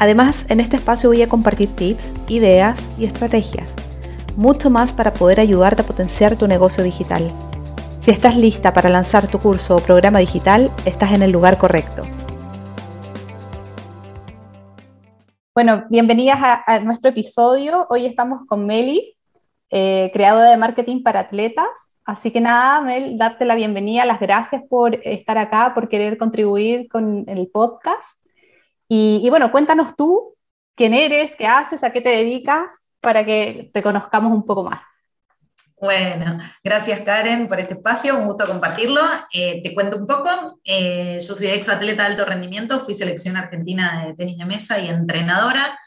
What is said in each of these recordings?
Además, en este espacio voy a compartir tips, ideas y estrategias. Mucho más para poder ayudarte a potenciar tu negocio digital. Si estás lista para lanzar tu curso o programa digital, estás en el lugar correcto. Bueno, bienvenidas a, nuestro episodio. Hoy estamos con Meli, eh, creadora de marketing para atletas. Así que nada, Mel, darte la bienvenida, las gracias por estar acá, por querer contribuir con el podcast. Y, bueno, cuéntanos tú quién eres, qué haces, a qué te dedicas, para que te conozcamos un poco más. Bueno, gracias Karen por este espacio, un gusto compartirlo. Eh, te cuento un poco, eh, yo soy ex atleta de alto rendimiento, fui selección argentina de tenis de mesa y entrenadora.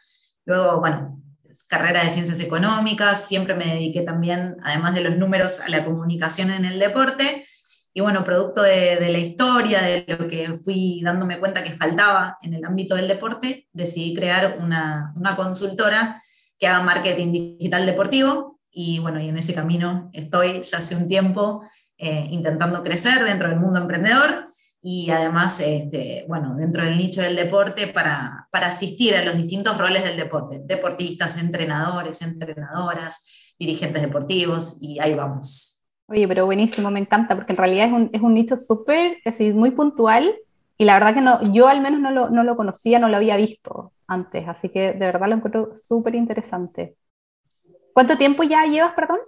Luego, bueno, carrera de ciencias económicas, siempre me dediqué también, además de los números, a la comunicación en el deporte. Y bueno, producto de, la historia, de lo que fui dándome cuenta que faltaba en el ámbito del deporte, decidí crear una, consultora que haga marketing digital deportivo. Y bueno, y en ese camino estoy ya hace un tiempo eh, intentando crecer dentro del mundo emprendedor y además, este, bueno, dentro del nicho del deporte para, para asistir a los distintos roles del deporte, deportistas, entrenadores, entrenadoras, dirigentes deportivos, y ahí vamos. Oye, pero buenísimo, me encanta, porque en realidad es un, es un nicho súper, muy puntual, y la verdad que no, yo al menos no lo, no lo conocía, no lo había visto antes, así que de verdad lo encuentro súper interesante. ¿Cuánto tiempo ya llevas, perdón?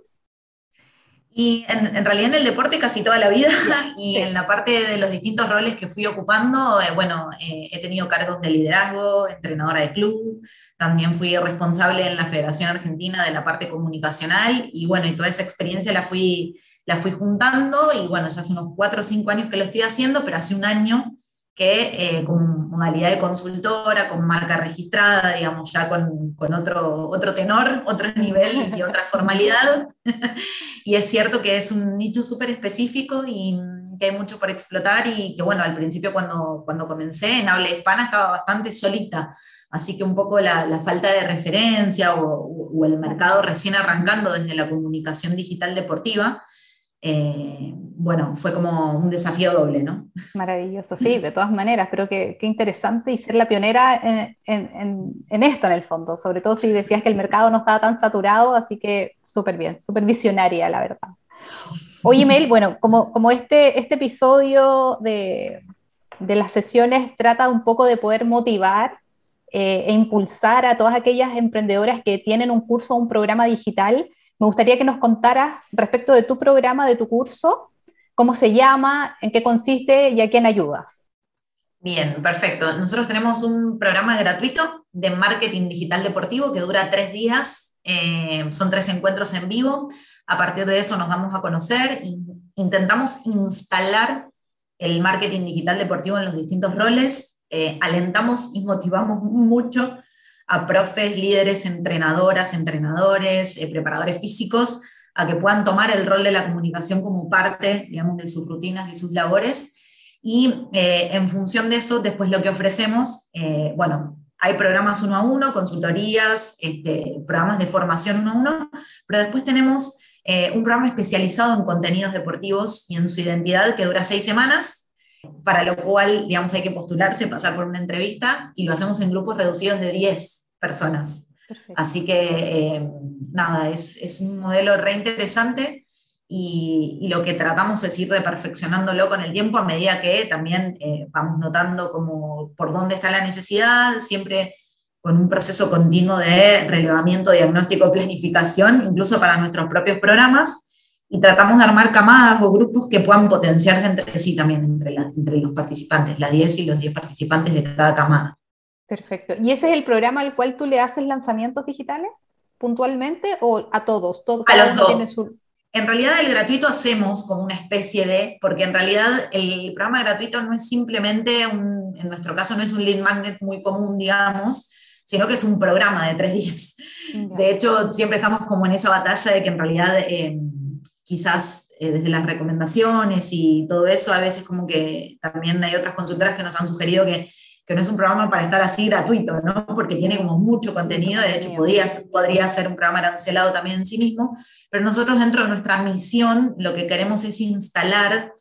Y en, realidad en el deporte casi toda la vida y en la parte de los distintos roles que fui ocupando, eh, bueno, eh, he tenido cargos de liderazgo, entrenadora de club, también fui responsable en la Federación Argentina de la parte comunicacional y bueno, y toda esa experiencia la fui, la fui juntando y bueno, ya hace unos cuatro o cinco años que lo estoy haciendo, pero hace un año que eh, con modalidad de consultora, con marca registrada, digamos, ya con, con, otro, otro tenor, otro nivel y otra formalidad. y es cierto que es un nicho súper específico y que hay mucho por explotar y que, bueno, al principio cuando, cuando comencé en habla hispana estaba bastante solita, así que un poco la, la falta de referencia o, o el mercado recién arrancando desde la comunicación digital deportiva, eh, bueno, fue como un desafío doble, ¿no? Maravilloso, sí, de todas maneras, pero qué, interesante y ser la pionera en, esto en el fondo, sobre todo si decías que el mercado no estaba tan saturado, así que súper bien, súper visionaria, la verdad. Oye, Mel, bueno, como, como este, este episodio de, las sesiones trata un poco de poder motivar eh, e impulsar a todas aquellas emprendedoras que tienen un curso o un programa digital, me gustaría que nos contaras respecto de tu programa, de tu curso, cómo se llama, en qué consiste y a quién ayudas. Bien, perfecto. Nosotros tenemos un programa gratuito de marketing digital deportivo que dura tres días. Eh, son tres encuentros en vivo. A partir de eso nos vamos a conocer e intentamos instalar el marketing digital deportivo en los distintos roles. Eh, alentamos y motivamos mucho a profes, líderes, entrenadoras, entrenadores, eh, preparadores físicos, a que puedan tomar el rol de la comunicación como parte, digamos, de sus rutinas y sus labores. Y eh, en función de eso, después lo que ofrecemos, eh, bueno, hay programas uno a uno, consultorías, este, programas de formación uno a uno, pero después tenemos un programa especializado en contenidos deportivos y en su identidad que dura seis semanas, para lo cual, digamos, hay que postularse, pasar por una entrevista y lo hacemos en grupos reducidos de 10 personas. Así que, eh, nada, es, es, un modelo re interesante y, y, lo que tratamos es ir reperfeccionándolo con el tiempo a medida que también eh, vamos notando como por dónde está la necesidad, siempre con un proceso continuo de relevamiento, diagnóstico, planificación, incluso para nuestros propios programas y tratamos de armar camadas o grupos que puedan potenciarse entre sí también, entre, entre los participantes, las 10 y los 10 participantes de cada camada. Perfecto. ¿Y ese es el programa al cual tú le haces lanzamientos digitales puntualmente o a todos? ¿Todo, a los dos. En realidad el gratuito hacemos como una especie de, porque en realidad el programa gratuito no es simplemente un, en nuestro caso no es un lead magnet muy común, digamos, sino que es un programa de tres días. De hecho, siempre estamos como en esa batalla de que en realidad eh, quizás eh, desde las recomendaciones y todo eso, a veces como que también hay otras consultoras que nos han sugerido que, que no es un programa para estar así gratuito, ¿no? Porque tiene como mucho contenido, de hecho podría, podría ser un programa arancelado también en sí mismo, pero nosotros dentro de nuestra misión lo que queremos es instalar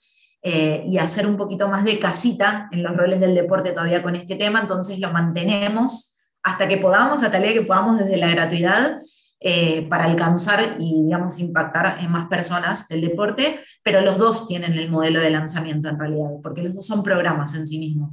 eh, y hacer un poquito más de casita en los roles del deporte todavía con este tema, entonces lo mantenemos hasta que podamos, hasta el día que podamos desde la gratuidad, eh, para alcanzar y, digamos, impactar en más personas del deporte, pero los dos tienen el modelo de lanzamiento en realidad, porque los dos son programas en sí mismos.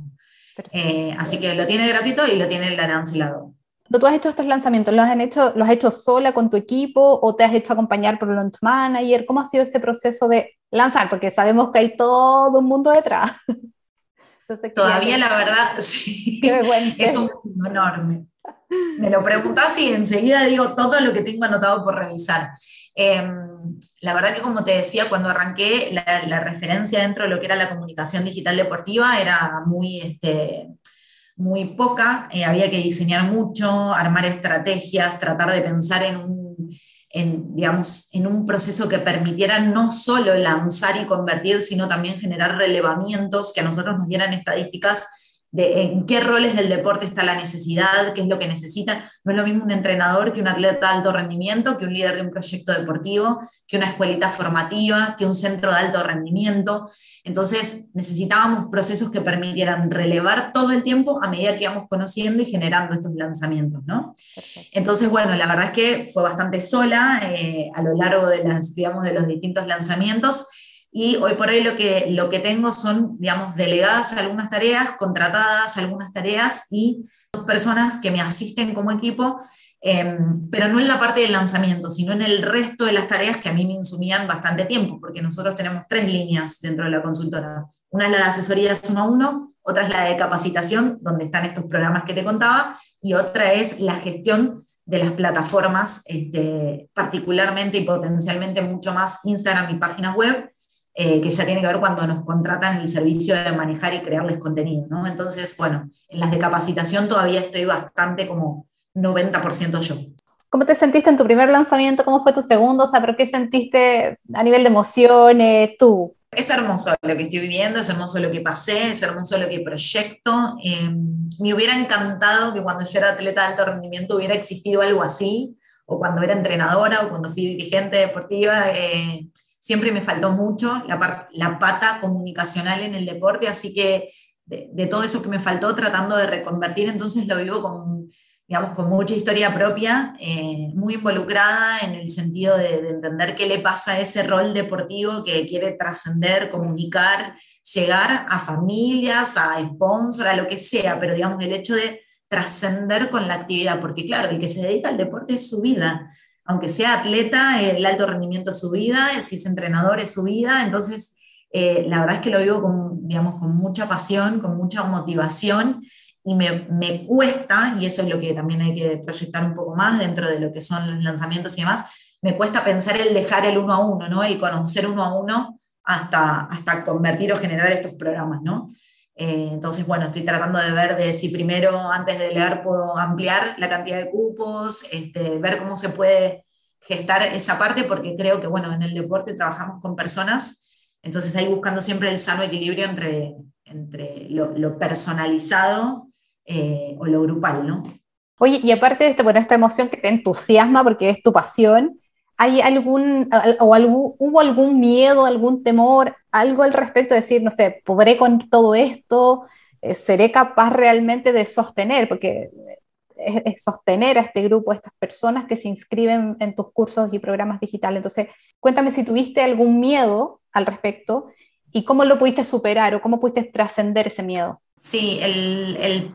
Eh, así que lo tiene gratuito y lo tiene el arancelado. ¿Tú has hecho estos lanzamientos? ¿Los, han hecho, ¿Los has hecho sola con tu equipo o te has hecho acompañar por el launch manager? ¿Cómo ha sido ese proceso de lanzar? Porque sabemos que hay todo un mundo detrás. Todavía la verdad, sí, es un mundo enorme. Me lo preguntas y enseguida digo todo lo que tengo anotado por revisar. Em, la verdad que como te decía, cuando arranqué, la, referencia dentro de lo que era la comunicación digital deportiva era muy, este, muy poca, eh, había que diseñar mucho, armar estrategias, tratar de pensar en un, en, digamos, en un proceso que permitiera no solo lanzar y convertir, sino también generar relevamientos que a nosotros nos dieran estadísticas de en qué roles del deporte está la necesidad, qué es lo que necesitan. No es lo mismo un entrenador que un atleta de alto rendimiento, que un líder de un proyecto deportivo, que una escuelita formativa, que un centro de alto rendimiento. Entonces necesitábamos procesos que permitieran relevar todo el tiempo a medida que íbamos conociendo y generando estos lanzamientos. ¿no? Entonces, bueno, la verdad es que fue bastante sola eh, a lo largo de, las, digamos, de los distintos lanzamientos y hoy por hoy lo que, lo que tengo son, digamos, delegadas algunas tareas, contratadas algunas tareas y dos personas que me asisten como equipo, em, pero no en la parte del lanzamiento, sino en el resto de las tareas que a mí me insumían bastante tiempo, porque nosotros tenemos tres líneas dentro de la consultora. Una es la de asesorías uno a uno, otra es la de capacitación, donde están estos programas que te contaba, y otra es la gestión de las plataformas, este, particularmente y potencialmente mucho más Instagram y páginas web, eh, que ya tiene que ver cuando nos contratan el servicio de manejar y crearles contenido, ¿no? Entonces, bueno, en las de capacitación todavía estoy bastante como 90% yo. ¿Cómo te sentiste en tu primer lanzamiento? ¿Cómo fue tu segundo? O sea, ¿pero qué sentiste a nivel de emociones tú? Es hermoso lo que estoy viviendo, es hermoso lo que pasé, es hermoso lo que proyecto. Em, me hubiera encantado que cuando yo era atleta de alto rendimiento hubiera existido algo así, o cuando era entrenadora, o cuando fui dirigente deportiva. Eh, siempre me faltó mucho la, la pata comunicacional en el deporte, así que de, todo eso que me faltó tratando de reconvertir, entonces lo vivo con, digamos, con mucha historia propia, eh, muy involucrada en el sentido de, de, entender qué le pasa a ese rol deportivo que quiere trascender, comunicar, llegar a familias, a sponsors, a lo que sea, pero digamos el hecho de trascender con la actividad, porque claro, el que se dedica al deporte es su vida aunque sea atleta, el alto rendimiento es su vida, si es entrenador es su vida, entonces eh, la verdad es que lo vivo con, digamos, con mucha pasión, con mucha motivación y me, me, cuesta, y eso es lo que también hay que proyectar un poco más dentro de lo que son los lanzamientos y demás, me cuesta pensar el dejar el uno a uno, ¿no? el conocer uno a uno hasta, hasta convertir o generar estos programas. ¿no? Eh, entonces, bueno, estoy tratando de ver de si primero, antes de leer, puedo ampliar la cantidad de cupos, este, ver cómo se puede gestar esa parte, porque creo que, bueno, en el deporte trabajamos con personas, entonces ahí buscando siempre el sano equilibrio entre, entre lo, personalizado eh, o lo grupal, ¿no? Oye, y aparte de este, bueno, esta emoción que te entusiasma porque es tu pasión, ¿Hay algún, o hubo algún miedo, algún temor, algo al respecto de decir, no sé, ¿podré con todo esto? Eh, ¿Seré capaz realmente de sostener? Porque es, sostener a este grupo, a estas personas que se inscriben en tus cursos y programas digitales. Entonces, cuéntame si tuviste algún miedo al respecto y cómo lo pudiste superar o cómo pudiste trascender ese miedo. Sí, el,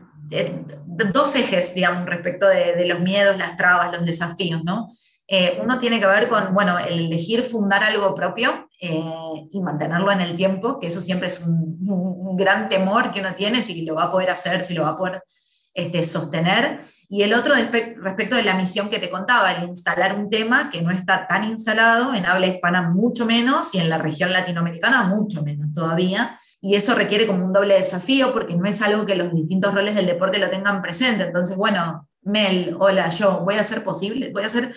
dos ejes, digamos, respecto de los miedos, las trabas, los desafíos, ¿no? Eh, uno tiene que ver con, bueno, el elegir fundar algo propio eh, y mantenerlo en el tiempo, que eso siempre es un, gran temor que uno tiene, si lo va a poder hacer, si lo va a poder este, sostener. Y el otro respecto de la misión que te contaba, el instalar un tema que no está tan instalado, en habla hispana mucho menos y en la región latinoamericana mucho menos todavía. Y eso requiere como un doble desafío porque no es algo que los distintos roles del deporte lo tengan presente. Entonces, bueno, Mel, hola, yo voy a hacer posible, voy a hacer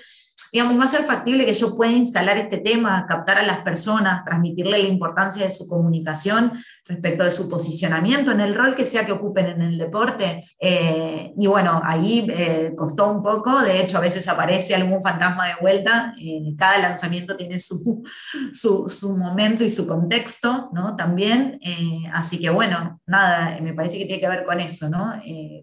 digamos, va a ser factible que yo pueda instalar este tema, captar a las personas, transmitirle la importancia de su comunicación respecto de su posicionamiento en el rol que sea que ocupen en el deporte. Eh, y bueno, ahí eh, costó un poco, de hecho a veces aparece algún fantasma de vuelta, eh, cada lanzamiento tiene su, su, su, momento y su contexto, ¿no? También, así que bueno, nada, me parece que tiene que ver con eso, ¿no?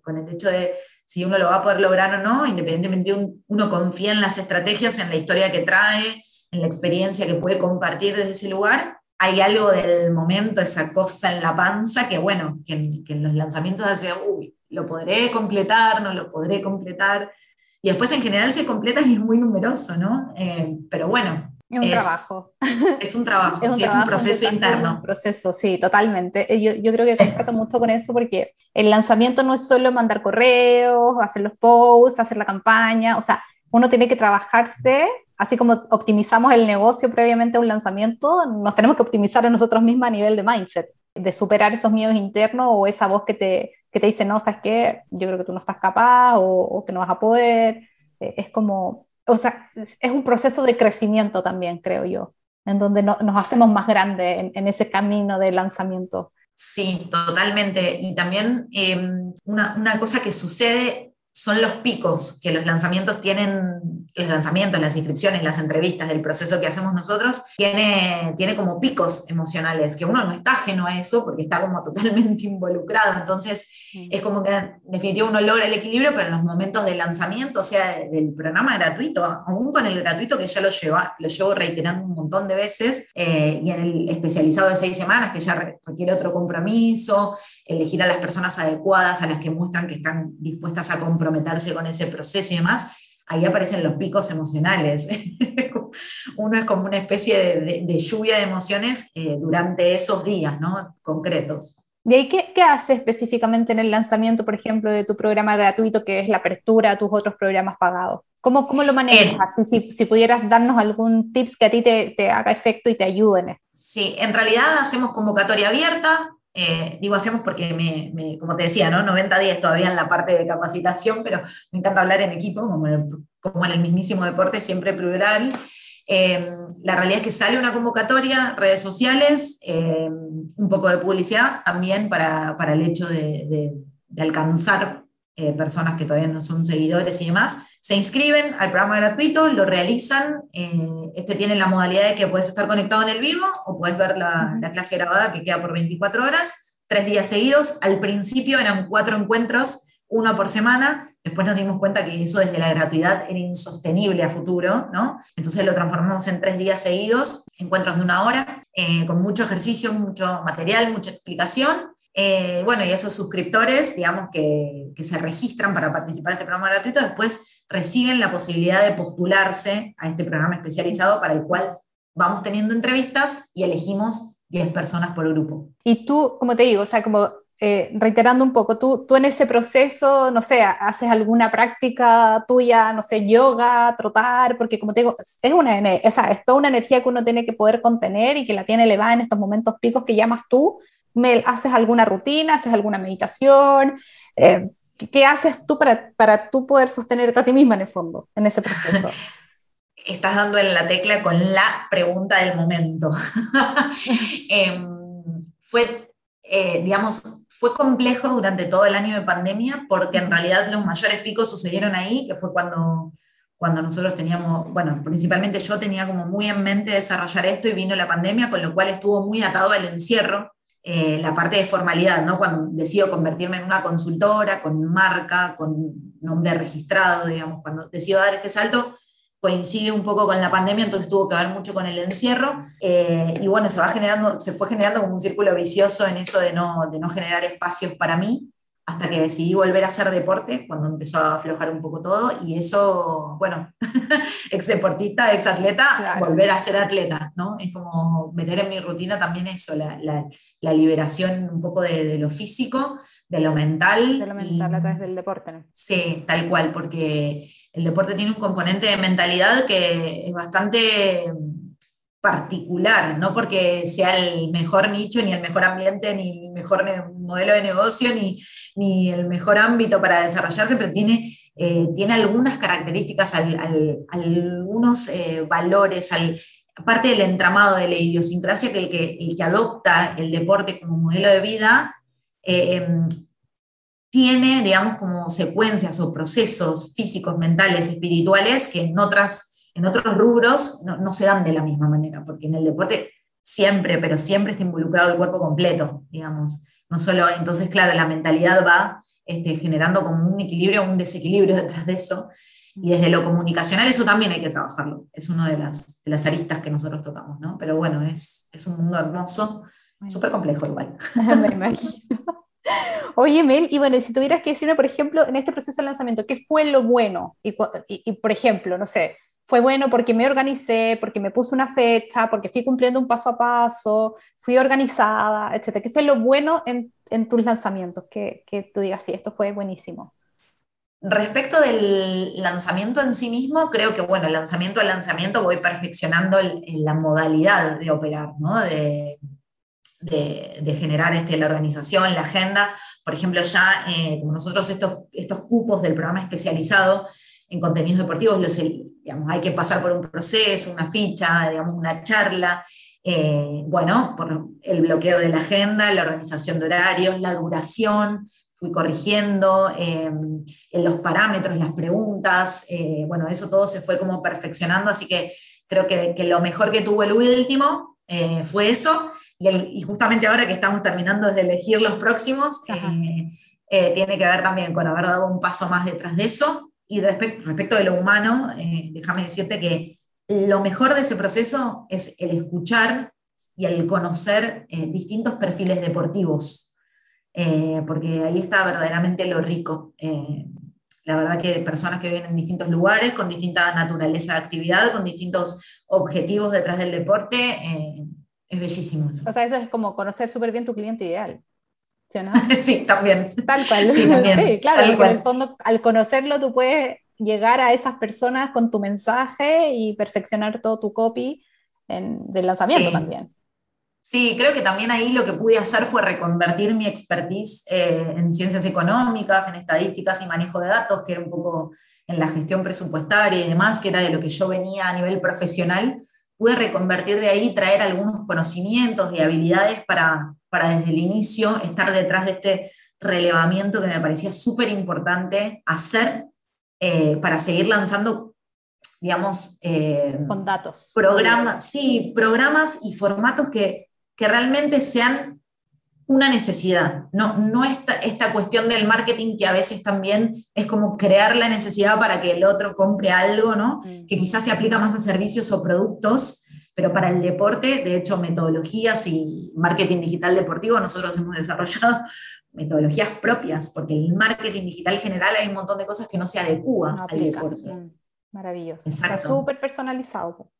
con el hecho de si uno lo va a poder lograr o no, independientemente uno confía en las estrategias, en la historia que trae, en la experiencia que puede compartir desde ese lugar, hay algo del momento, esa cosa en la panza, que bueno, que, en los lanzamientos hace, uy, lo podré completar, no lo podré completar. Y después en general se completa y es muy numeroso, ¿no? Eh, pero bueno, es un trabajo. Es un trabajo, es un, es un proceso interno. Un proceso, sí, totalmente. Eh, yo, yo creo que trata mucho con eso porque el lanzamiento no es solo mandar correos, hacer los posts, hacer la campaña, o sea, uno tiene que trabajarse, así como optimizamos el negocio previamente a un lanzamiento, nos tenemos que optimizar a nosotros mismos a nivel de mindset, de superar esos miedos internos o esa voz que te, que te dice, no, sabes qué, yo creo que tú no estás capaz o, o que no vas a poder. Eh, es como o sea, es un proceso de crecimiento también, creo yo, en donde nos hacemos más grandes en, ese camino de lanzamiento. Sí, totalmente. Y también em, una, una, cosa que sucede son los picos que los lanzamientos tienen, los lanzamientos, las inscripciones, las entrevistas del proceso que hacemos nosotros, tiene, tiene como picos emocionales, que uno no está ajeno a eso porque está como totalmente involucrado. Entonces, mm. es como que en definitiva uno logra el equilibrio, pero en los momentos de lanzamiento, o sea, del programa gratuito, aún con el gratuito que ya lo, lleva, lo llevo reiterando un montón de veces, eh, y en el especializado de seis semanas, que ya requiere otro compromiso, elegir a las personas adecuadas, a las que muestran que están dispuestas a comprometerse con ese proceso y demás, ahí aparecen los picos emocionales. Uno es como una especie de, lluvia de emociones eh, durante esos días ¿no? concretos. ¿Y ahí qué, qué hace específicamente en el lanzamiento, por ejemplo, de tu programa gratuito, que es la apertura a tus otros programas pagados? ¿Cómo, cómo lo manejas? si, si, pudieras darnos algún tips que a ti te, te haga efecto y te ayuden. Sí, en realidad hacemos convocatoria abierta, eh, digo hacemos porque, me, como te decía, ¿no? 90 días todavía en la parte de capacitación, pero me encanta hablar en equipo, como, como en el mismísimo deporte, siempre plural. Eh, la realidad es que sale una convocatoria, redes sociales, eh, un poco de publicidad también para, para el hecho de, de alcanzar personas que todavía no son seguidores y demás. Se inscriben al programa gratuito, lo realizan. este tiene la modalidad de que puedes estar conectado en el vivo o puedes ver la, la clase grabada que queda por 24 horas, tres días seguidos. Al principio eran cuatro encuentros uno por semana, después nos dimos cuenta que eso desde la gratuidad era insostenible a futuro, ¿no? Entonces lo transformamos en tres días seguidos, encuentros de una hora, eh, con mucho ejercicio, mucho material, mucha explicación. Eh, bueno, y esos suscriptores, digamos, que, que se registran para participar en este programa gratuito, después reciben la posibilidad de postularse a este programa especializado para el cual vamos teniendo entrevistas y elegimos 10 personas por grupo. Y tú, como te digo, o sea, como eh, reiterando un poco, tú, tú en ese proceso, no sé, haces alguna práctica tuya, no sé, yoga, trotar, porque como te digo, es, una, es toda una energía que uno tiene que poder contener y que la tiene elevada en estos momentos picos que llamas tú. ¿haces alguna rutina? ¿Haces alguna meditación? Eh, ¿Qué haces tú para, para tú poder sostenerte a ti misma en el fondo, en ese proceso? Estás dando en la tecla con la pregunta del momento. Em, fue, eh, digamos, fue complejo durante todo el año de pandemia porque en realidad los mayores picos sucedieron ahí, que fue cuando, cuando nosotros teníamos, bueno, principalmente yo tenía como muy en mente desarrollar esto y vino la pandemia, con lo cual estuvo muy atado al encierro, eh, la parte de formalidad, ¿no? Cuando decido convertirme en una consultora, con marca, con nombre registrado, digamos, cuando decido dar este salto, coincide un poco con la pandemia, entonces tuvo que ver mucho con el encierro, eh, y bueno, se, va generando, se fue generando un círculo vicioso en eso de no, de no generar espacios para mí, hasta que decidí volver a hacer deporte, cuando empezó a aflojar un poco todo, y eso, bueno, ex deportista, ex atleta, volver a ser atleta, ¿no? Es como meter en mi rutina también eso, la, la, la liberación un poco de, de, lo físico, de lo mental. De lo mental a través del deporte, ¿no? Sí, tal cual, porque el deporte tiene un componente de mentalidad que es bastante particular, no porque sea el mejor nicho, ni el mejor ambiente, ni el mejor modelo de negocio ni, ni el mejor ámbito para desarrollarse, pero tiene, eh, tiene algunas características, algunos eh, valores, al, parte del entramado de la idiosincrasia que el que, el que adopta el deporte como modelo de vida eh, tiene, digamos, como secuencias o procesos físicos, mentales, espirituales que en, otras, en otros rubros no, no, se dan de la misma manera, porque en el deporte siempre, pero siempre está involucrado el cuerpo completo, digamos. No solo, entonces, claro, la mentalidad va este, generando como un equilibrio o un desequilibrio detrás de eso. Y desde lo comunicacional eso también hay que trabajarlo. Es una de las, de las aristas que nosotros tocamos, ¿no? Pero bueno, es, es un mundo hermoso, súper complejo igual. Me imagino. Oye, Mel, y bueno, si tuvieras que decirme, por ejemplo, en este proceso de lanzamiento, ¿qué fue lo bueno? Y, y, por ejemplo, no sé, fue bueno porque me organicé, porque me puse una fecha, porque fui cumpliendo un paso a paso, fui organizada, etcétera. ¿Qué fue lo bueno en, tus lanzamientos? Que, que tú digas, sí, esto fue buenísimo. Respecto del lanzamiento en sí mismo, creo que, bueno, lanzamiento a lanzamiento voy perfeccionando la modalidad de operar. De, de, generar este, la organización, la agenda. Por ejemplo, ya eh, como nosotros estos, estos cupos del programa especializado en contenidos deportivos, los, digamos, hay que pasar por un proceso, una ficha, digamos, una charla. Eh, bueno, por el bloqueo de la agenda, la organización de horarios, la duración, fui corrigiendo eh, en los parámetros, las preguntas, bueno, eso todo se fue como perfeccionando, así que creo que, que lo mejor que tuvo el último fue eso, y, justamente ahora que estamos terminando de elegir los próximos, eh, eh, tiene que ver también con haber dado un paso más detrás de eso. Y respecto de lo humano, eh, déjame decirte que lo mejor de ese proceso es el escuchar y el conocer distintos perfiles deportivos, porque ahí está verdaderamente lo rico. la verdad que personas que viven en distintos lugares, con distinta naturaleza de actividad, con distintos objetivos detrás del deporte, es bellísimo eso. O sea, eso es como conocer súper bien tu cliente ideal. ¿Sí, no? sí también. Tal cual. Sí, también. claro, porque en el fondo al conocerlo tú puedes llegar a esas personas con tu mensaje y perfeccionar todo tu copy en, del lanzamiento también. Sí, creo que también ahí lo que pude hacer fue reconvertir mi expertise eh, en ciencias económicas, en estadísticas y manejo de datos, que era un poco en la gestión presupuestaria y demás, que era de lo que yo venía a nivel profesional, pude reconvertir de ahí, traer algunos conocimientos y habilidades para, para desde el inicio estar detrás de este relevamiento que me parecía súper importante hacer eh, para seguir lanzando, digamos, eh, con datos. Programas, sí, programas y formatos que, que realmente sean una necesidad, no, no esta, esta cuestión del marketing que a veces también es como crear la necesidad para que el otro compre algo, ¿no? Mm. Que quizás se aplica más a servicios o productos, pero para el deporte, de hecho, metodologías y marketing digital deportivo, nosotros hemos desarrollado metodologías propias, porque el marketing digital general hay un montón de cosas que no se adecúan al deporte. Mm, maravilloso. Está súper personalizado.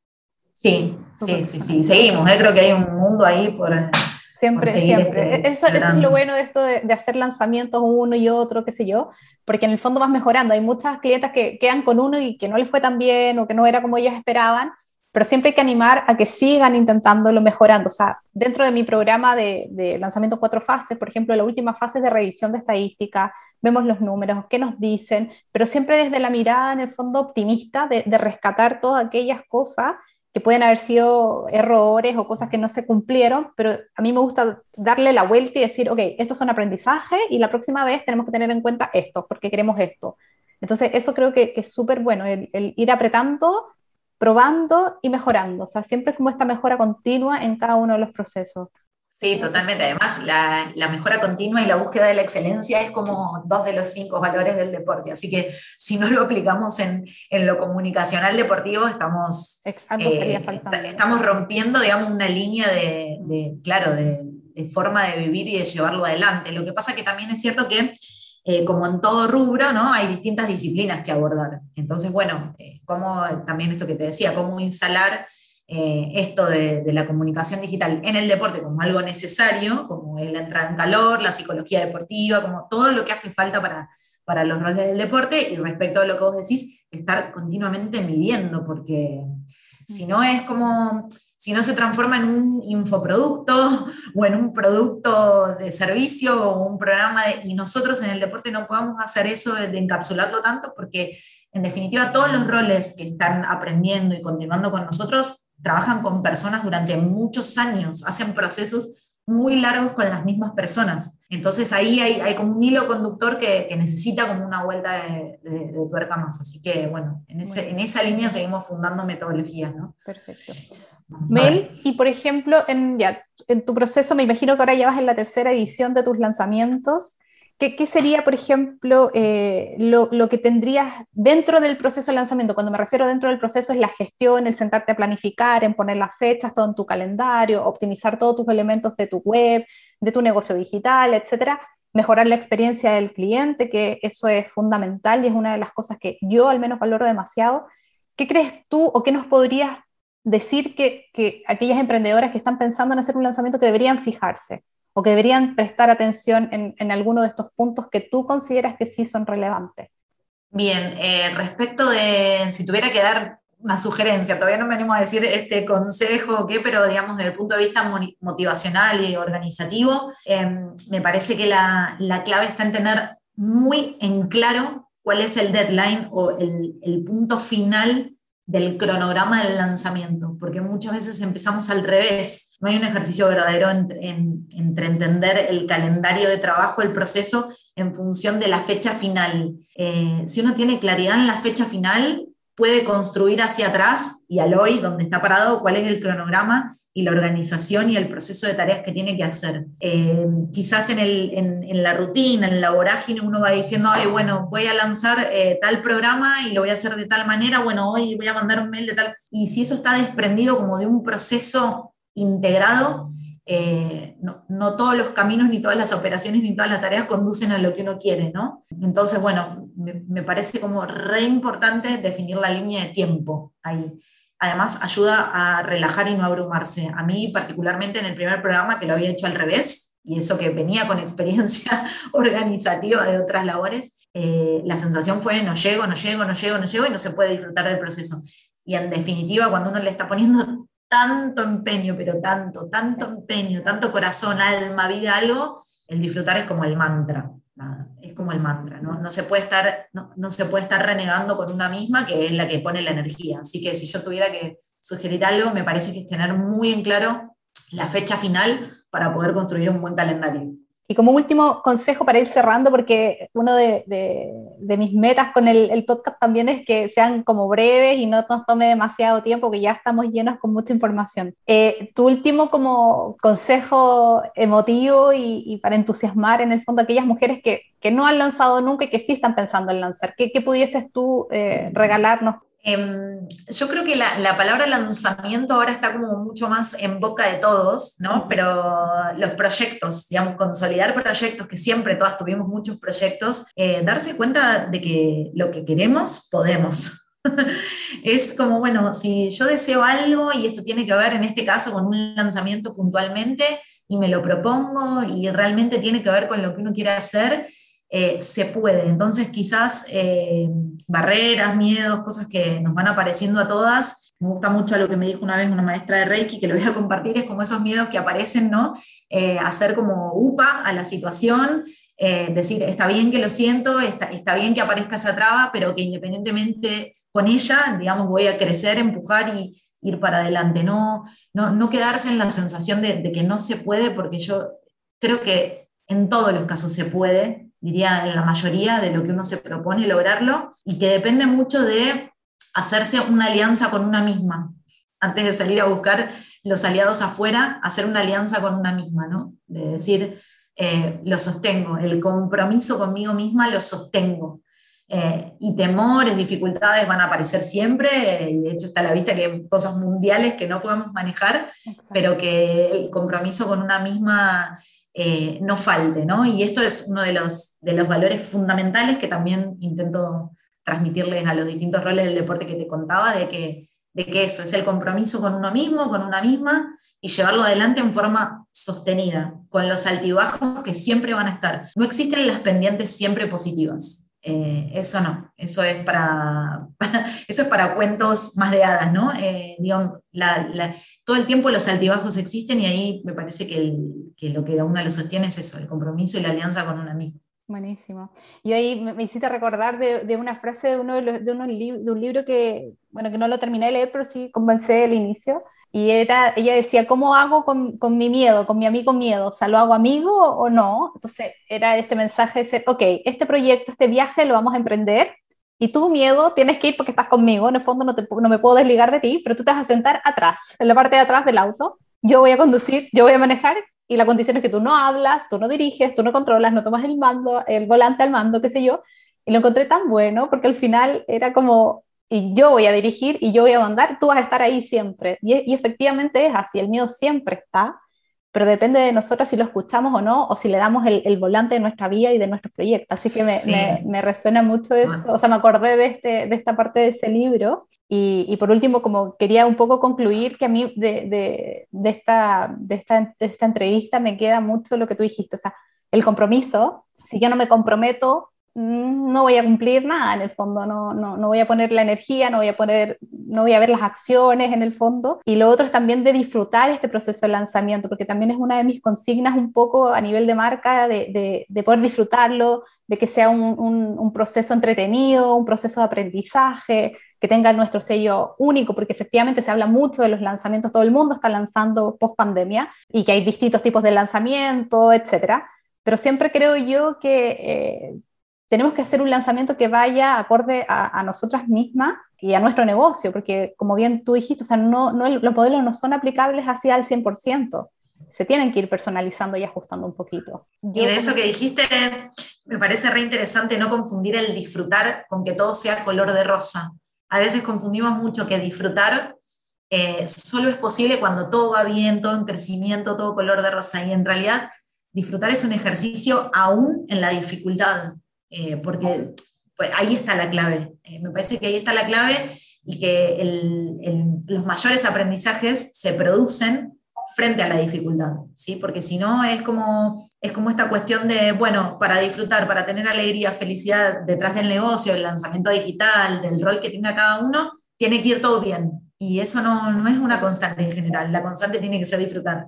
Sí, sí, sí, sí, seguimos, ¿eh? creo que hay un mundo ahí por Siempre, siempre. Este eso, es lo bueno de esto de, hacer lanzamientos uno y otro, qué sé yo, porque en el fondo vas mejorando. Hay muchas clientas que quedan con uno y que no les fue tan bien o que no era como ellas esperaban, pero siempre hay que animar a que sigan intentándolo mejorando. O sea, dentro de mi programa de, de lanzamiento cuatro fases, por ejemplo, la última fase es de revisión de estadística, vemos los números, qué nos dicen, pero siempre desde la mirada en el fondo optimista de, de rescatar todas aquellas cosas que pueden haber sido errores o cosas que no se cumplieron, pero a mí me gusta darle la vuelta y decir, ok, estos son aprendizajes y la próxima vez tenemos que tener en cuenta esto, porque queremos esto. Entonces, eso creo que, es súper bueno, el, ir apretando, probando y mejorando. O sea, siempre es como esta mejora continua en cada uno de los procesos. Sí, totalmente. Además, la, la, mejora continua y la búsqueda de la excelencia es como dos de los cinco valores del deporte. Así que si no lo aplicamos en, en lo comunicacional deportivo, estamos, eh, estamos rompiendo, digamos, una línea de, de claro, de, de, forma de vivir y de llevarlo adelante. Lo que pasa que también es cierto que, eh, como en todo rubro, ¿no? hay distintas disciplinas que abordar. Entonces, bueno, eh, como también esto que te decía, cómo instalar eh, esto de, la comunicación digital en el deporte como algo necesario, como la entrada en calor, la psicología deportiva, como todo lo que hace falta para, para los roles del deporte y respecto a lo que vos decís, estar continuamente midiendo, porque si no es como, si no se transforma en un infoproducto o en un producto de servicio o un programa y nosotros en el deporte no podamos hacer eso de encapsularlo tanto porque en definitiva todos los roles que están aprendiendo y continuando con nosotros trabajan con personas durante muchos años, hacen procesos muy largos con las mismas personas. Entonces ahí hay, como un hilo conductor que, necesita como una vuelta de, de, tuerca más. Así que bueno, en, en esa línea seguimos fundando metodologías. ¿no? Perfecto. Mel, y por ejemplo, en, ya, en tu proceso, me imagino que ahora ya vas en la tercera edición de tus lanzamientos. ¿Qué, sería, por ejemplo, eh, lo, que tendrías dentro del proceso de lanzamiento? Cuando me refiero dentro del proceso es la gestión, el sentarte a planificar, en poner las fechas, todo en tu calendario, optimizar todos tus elementos de tu web, de tu negocio digital, etcétera, mejorar la experiencia del cliente, que eso es fundamental y es una de las cosas que yo al menos valoro demasiado. ¿Qué crees tú o qué nos podrías decir que, que aquellas emprendedoras que están pensando en hacer un lanzamiento que deberían fijarse o que deberían prestar atención en, en alguno de estos puntos que tú consideras que sí son relevantes? Bien, eh, respecto de si tuviera que dar una sugerencia, todavía no me animo a decir este consejo o qué, pero digamos desde el punto de vista motivacional y organizativo, em, me parece que la, la, clave está en tener muy en claro cuál es el deadline o el, el punto final del cronograma del lanzamiento, porque muchas veces empezamos al revés. No hay un ejercicio verdadero entre, entender el calendario de trabajo, el proceso, en función de la fecha final. Eh, si uno tiene claridad en la fecha final, puede construir hacia atrás y al hoy, donde está parado, cuál es el cronograma y la organización y el proceso de tareas que tiene que hacer. Eh, quizás en, el, en, la rutina, en la vorágine, uno va diciendo, Ay, bueno, voy a lanzar eh, tal programa y lo voy a hacer de tal manera, bueno, hoy voy a mandar un mail de tal. Y si eso está desprendido como de un proceso integrado, eh, no, todos los caminos, ni todas las operaciones, ni todas las tareas conducen a lo que uno quiere, ¿no? Entonces, bueno, me, parece como re importante definir la línea de tiempo ahí además ayuda a relajar y no abrumarse. A mí particularmente en el primer programa que lo había hecho al revés, y eso que venía con experiencia organizativa de otras labores, eh, la sensación fue no llego, no llego, no llego, no llego y no se puede disfrutar del proceso. Y en definitiva, cuando uno le está poniendo tanto empeño, pero tanto, tanto empeño, tanto corazón, alma, vida, algo, el disfrutar es como el mantra es como el mantra, ¿no? No, se puede estar, no, se puede estar renegando con una misma, que es la que pone la energía. Así que si yo tuviera que sugerir algo, me parece que es tener muy en claro la fecha final para poder construir un buen calendario. Y como último consejo para ir cerrando, porque uno de, mis metas con el, podcast también es que sean como breves y no nos tome demasiado tiempo, que ya estamos llenos con mucha información. Eh, tu último como consejo emotivo y, para entusiasmar en el fondo a aquellas mujeres que, no han lanzado nunca y que sí están pensando en lanzar, ¿qué, pudieses tú eh, regalarnos Em, yo creo que la, palabra lanzamiento ahora está como mucho más en boca de todos, ¿no? Pero los proyectos, digamos, consolidar proyectos, que siempre todas tuvimos muchos proyectos, eh, darse cuenta de que lo que queremos, podemos. es como, bueno, si yo deseo algo y esto tiene que ver en este caso con un lanzamiento puntualmente y me lo propongo y realmente tiene que ver con lo que uno quiere hacer, eh, se puede. Entonces quizás eh, barreras, miedos, cosas que nos van apareciendo a todas. Me gusta mucho lo que me dijo una vez una maestra de Reiki, que lo voy a compartir, es como esos miedos que aparecen, ¿no? Eh, hacer como UPA a la situación, decir, está bien que lo siento, está, está bien que aparezca esa traba, pero que independientemente con ella, digamos, voy a crecer, empujar y, ir para adelante, no, no, no quedarse en la sensación de, de, que no se puede, porque yo creo que en todos los casos se puede, diría en la mayoría de lo que uno se propone lograrlo, y que depende mucho de hacerse una alianza con una misma. Antes de salir a buscar los aliados afuera, hacer una alianza con una misma, ¿no? De decir, eh, lo sostengo, el compromiso conmigo misma lo sostengo. Eh, y temores, dificultades van a aparecer siempre, y de hecho está a la vista que hay cosas mundiales que no podemos manejar, pero que el compromiso con una misma eh, no falte, ¿no? Y esto es uno de los, de los valores fundamentales que también intento transmitirles a los distintos roles del deporte que te contaba, de que, de que eso es el compromiso con uno mismo, con una misma, y llevarlo adelante en forma sostenida, con los altibajos que siempre van a estar. No existen las pendientes siempre positivas. Eh, eso no, eso es para, eso es para cuentos más de hadas, ¿no? Eh, todo el tiempo los altibajos existen y ahí me parece que, lo que a uno lo sostiene es eso, el compromiso y la alianza con un amigo. Buenísimo. Y ahí me, hiciste recordar de, una frase de, uno de, los, de, un libro que, bueno, que no lo terminé de leer, pero sí comencé el inicio, y era, ella decía, ¿cómo hago con, mi miedo, con mi amigo miedo? O sea, ¿lo hago amigo o no? Entonces era este mensaje de ser, ok, este proyecto, este viaje lo vamos a emprender y tu miedo tienes que ir porque estás conmigo, en el fondo no, no me puedo desligar de ti, pero tú te vas a sentar atrás, en la parte de atrás del auto, yo voy a conducir, yo voy a manejar y la condición es que tú no hablas, tú no diriges, tú no controlas, no tomas el mando, el volante al mando, qué sé yo. Y lo encontré tan bueno porque al final era como, y yo voy a dirigir y yo voy a mandar, tú vas a estar ahí siempre. Y, efectivamente es así, el miedo siempre está, pero depende de nosotras si lo escuchamos o no, o si le damos el, volante de nuestra vida y de nuestro proyecto. Así que me, me, resuena mucho eso, o sea, me acordé de, este, de esta parte de ese libro. Y, y, por último, como quería un poco concluir que a mí de, de, de, esta, de, esta, de esta entrevista me queda mucho lo que tú dijiste, o sea, el compromiso, si yo no me comprometo, no voy a cumplir nada en el fondo, no, no, no, voy a poner la energía, no voy a poner, no voy a ver las acciones en el fondo. Y lo otro es también de disfrutar este proceso de lanzamiento, porque también es una de mis consignas un poco a nivel de marca, de, de, poder disfrutarlo, de que sea un, un, un, proceso entretenido, un proceso de aprendizaje, que tenga nuestro sello único, porque efectivamente se habla mucho de los lanzamientos, todo el mundo está lanzando post pandemia y que hay distintos tipos de lanzamiento, etcétera. Pero siempre creo yo que eh, tenemos que hacer un lanzamiento que vaya acorde a, nosotras mismas y a nuestro negocio, porque como bien tú dijiste, o sea, no, no, los modelos no son aplicables así al 100%, se tienen que ir personalizando y ajustando un poquito. y de eso que dijiste, me parece re interesante no confundir el disfrutar con que todo sea color de rosa. A veces confundimos mucho que disfrutar eh, solo es posible cuando todo va bien, todo en crecimiento, todo color de rosa, y en realidad disfrutar es un ejercicio aún en la dificultad. Eh, porque pues, ahí está la clave. Eh, me parece que ahí está la clave y que los mayores aprendizajes se producen frente a la dificultad, ¿sí? porque si no es como, es como esta cuestión de, bueno, para disfrutar, para tener alegría, felicidad detrás del negocio, del lanzamiento digital, del rol que tenga cada uno, tiene que ir todo bien. Y eso no, no es una constante en general, la constante tiene que ser disfrutar.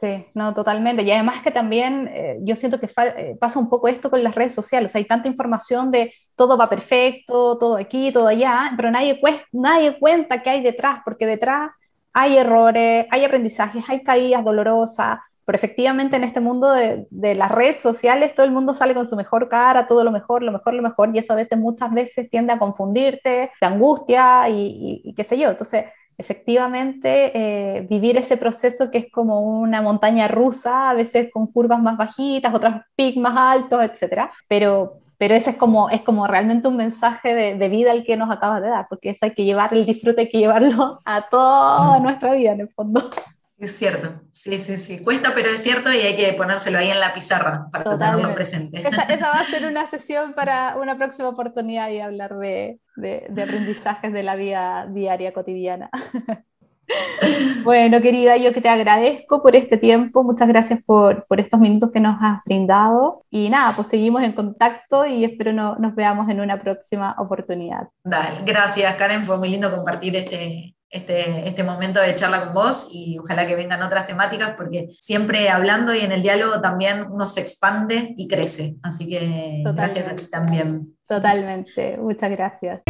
Sí, no, totalmente. Y además que también eh, yo siento que eh, pasa un poco esto con las redes sociales. hay tanta información de todo va perfecto, todo aquí, todo allá, pero nadie, nadie cuenta qué hay detrás, porque detrás hay errores, hay aprendizajes, hay caídas dolorosas. Pero efectivamente en este mundo de, de, las redes sociales todo el mundo sale con su mejor cara, todo lo mejor, lo mejor, lo mejor, y eso a veces muchas veces tiende a confundirte, te angustia y, y qué sé yo. Entonces, efectivamente eh, vivir ese proceso que es como una montaña rusa, a veces con curvas más bajitas, otras picos más altos, etc. Pero, pero ese es como, es como realmente un mensaje de, de, vida el que nos acabas de dar, porque eso hay que llevar, el disfrute hay que llevarlo a toda nuestra vida en el fondo. Es cierto, sí, sí, sí. Cuesta, pero es cierto y hay que ponérselo ahí en la pizarra para tenerlo presente. Esa, esa, va a ser una sesión para una próxima oportunidad y hablar de, de, de aprendizajes de la vida diaria, cotidiana. Bueno, querida, yo que te agradezco por este tiempo, muchas gracias por, por, estos minutos que nos has brindado y nada, pues seguimos en contacto y espero no, nos veamos en una próxima oportunidad. Dale, gracias Karen, fue muy lindo compartir este, este, este momento de charla con vos y ojalá que vengan otras temáticas porque siempre hablando y en el diálogo también uno se expande y crece. Así que gracias a ti también. Totalmente, muchas gracias.